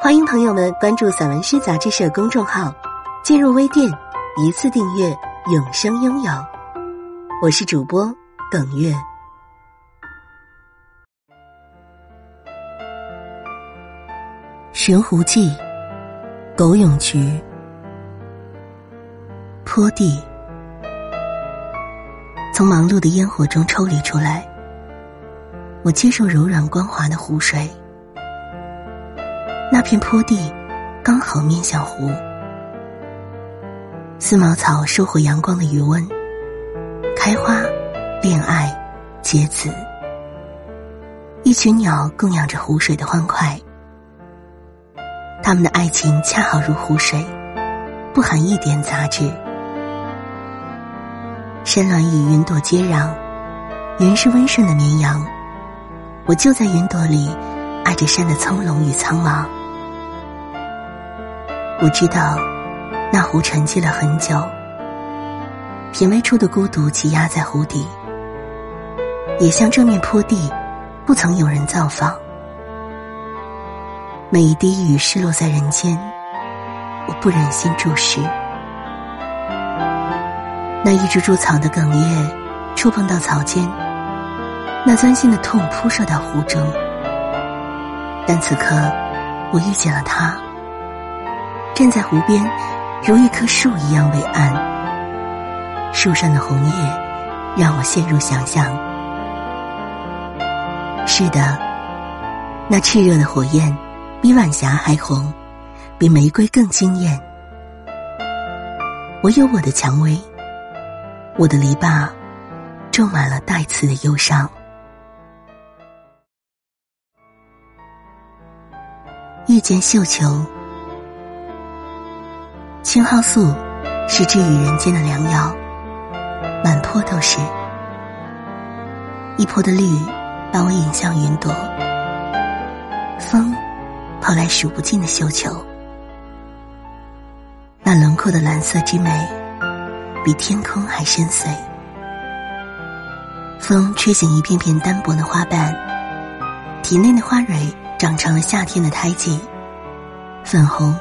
欢迎朋友们关注散文诗杂志社公众号，进入微店一次订阅，永生拥有。我是主播耿月。寻湖记，狗永菊，坡地，从忙碌的烟火中抽离出来。我接受柔软光滑的湖水，那片坡地刚好面向湖。丝毛草收获阳光的余温，开花、恋爱、结籽。一群鸟供养着湖水的欢快，他们的爱情恰好如湖水，不含一点杂质。山峦与云朵接壤，云是温顺的绵羊。我就在云朵里，爱着山的葱茏与苍茫。我知道，那湖沉寂了很久，品味出的孤独积压在湖底，也像这面坡地，不曾有人造访。每一滴雨湿落在人间，我不忍心注视。那一株株草的哽咽，触碰到草尖。那钻心的痛扑射到湖中，但此刻我遇见了他，站在湖边，如一棵树一样伟岸。树上的红叶让我陷入想象。是的，那炽热的火焰比晚霞还红，比玫瑰更惊艳。我有我的蔷薇，我的篱笆种满了带刺的忧伤。遇见绣球，青蒿素是治愈人间的良药，满坡都是。一坡的绿把我引向云朵，风抛来数不尽的绣球，那轮廓的蓝色之美，比天空还深邃。风吹醒一片片单薄的花瓣，体内的花蕊。长成了夏天的胎记，粉红、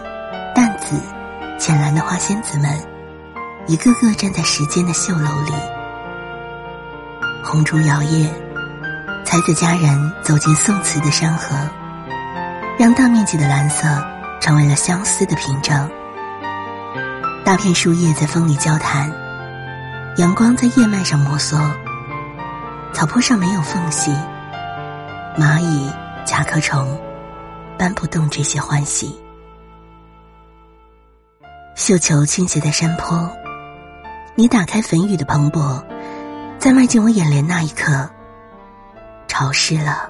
浅蓝的花仙子们，一个个站在时间的绣楼里。红烛摇曳，才子佳人走进宋词的山河，让大面积的蓝色成为了相思的凭证。大片树叶在风里交谈，阳光在叶脉上摩挲，草坡上没有缝隙，蚂蚁。甲壳虫搬不动这些欢喜。绣球倾斜在山坡，你打开粉雨的蓬勃，在迈进我眼帘那一刻，潮湿了。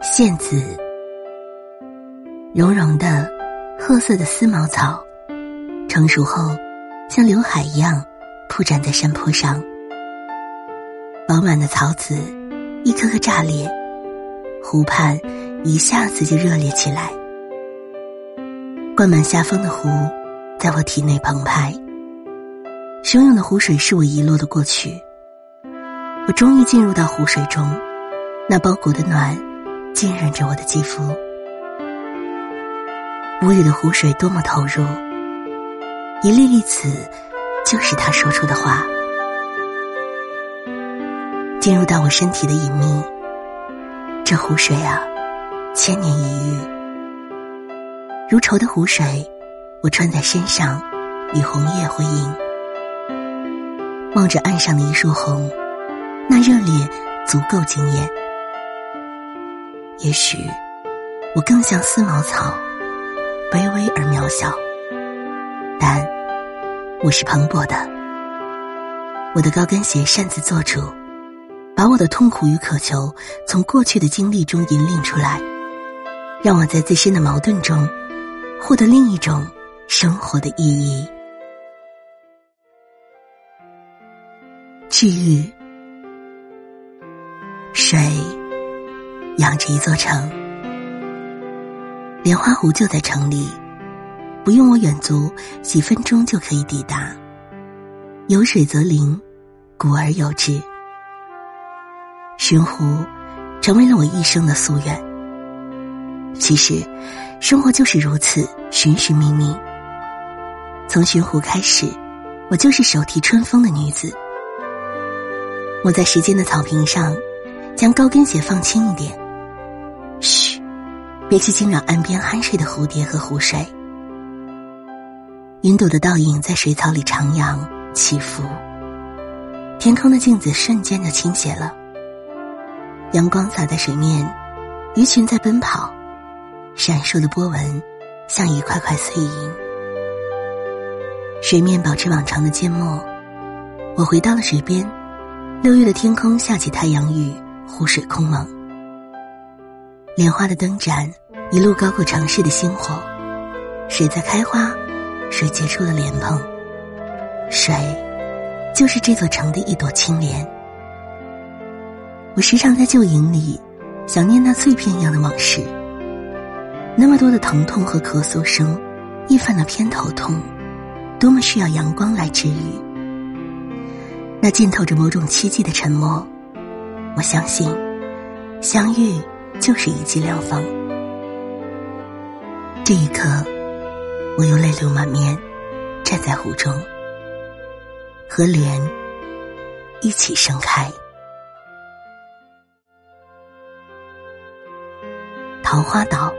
线子，绒绒的褐色的丝毛草，成熟后像刘海一样铺展在山坡上。饱满的草籽，一颗颗炸裂，湖畔一下子就热烈起来。灌满下风的湖，在我体内澎湃。汹涌的湖水是我遗落的过去。我终于进入到湖水中，那包裹的暖，浸润着我的肌肤。无语的湖水多么投入，一粒粒子，就是他说出的话。进入到我身体的隐秘，这湖水啊，千年一遇。如愁的湖水，我穿在身上，与红叶辉映。望着岸上的一束红，那热烈足够惊艳。也许，我更像丝毛草，卑微而渺小，但我是蓬勃的。我的高跟鞋擅自做主。把我的痛苦与渴求从过去的经历中引领出来，让我在自身的矛盾中获得另一种生活的意义。治愈，水养着一座城，莲花湖就在城里，不用我远足，几分钟就可以抵达。有水则灵，古而有之。寻湖，成为了我一生的夙愿。其实，生活就是如此，寻寻觅觅。从寻湖开始，我就是手提春风的女子。我在时间的草坪上，将高跟鞋放轻一点。嘘，别去惊扰岸边酣睡的蝴蝶和湖水。云朵的倒影在水草里徜徉起伏，天空的镜子瞬间就倾斜了。阳光洒在水面，鱼群在奔跑，闪烁的波纹像一块块碎银。水面保持往常的缄默，我回到了水边。六月的天空下起太阳雨，湖水空蒙。莲花的灯盏一路高过城市的星火，水在开花，水结出了莲蓬，水就是这座城的一朵青莲。我时常在旧营里想念那碎片一样的往事。那么多的疼痛和咳嗽声，一犯了偏头痛，多么需要阳光来治愈。那浸透着某种奇迹的沉默，我相信，相遇就是一剂良方。这一刻，我又泪流满面，站在湖中，和莲一起盛开。桃花岛，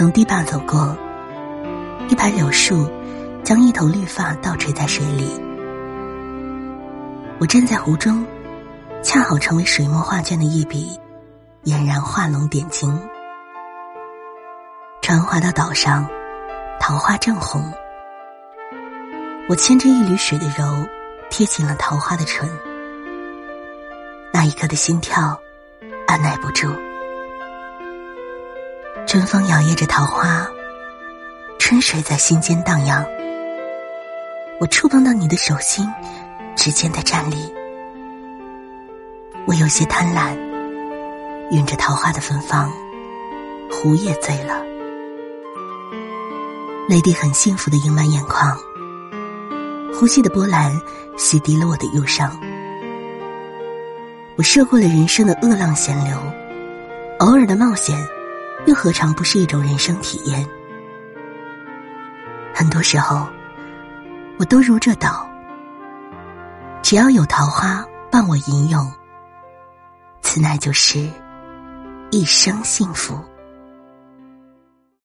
从堤坝走过，一排柳树将一头绿发倒垂在水里。我站在湖中，恰好成为水墨画卷的一笔，俨然画龙点睛。船划到岛上，桃花正红。我牵着一缕水的柔，贴紧了桃花的唇。那一刻的心跳。按耐不住，春风摇曳着桃花，春水在心间荡漾。我触碰到你的手心，指尖的站立，我有些贪婪，晕着桃花的芬芳，湖也醉了，泪滴很幸福的盈满眼眶，呼吸的波澜洗涤了我的忧伤。我涉过了人生的恶浪险流，偶尔的冒险，又何尝不是一种人生体验？很多时候，我都如这岛，只要有桃花伴我吟咏，此乃就是一生幸福。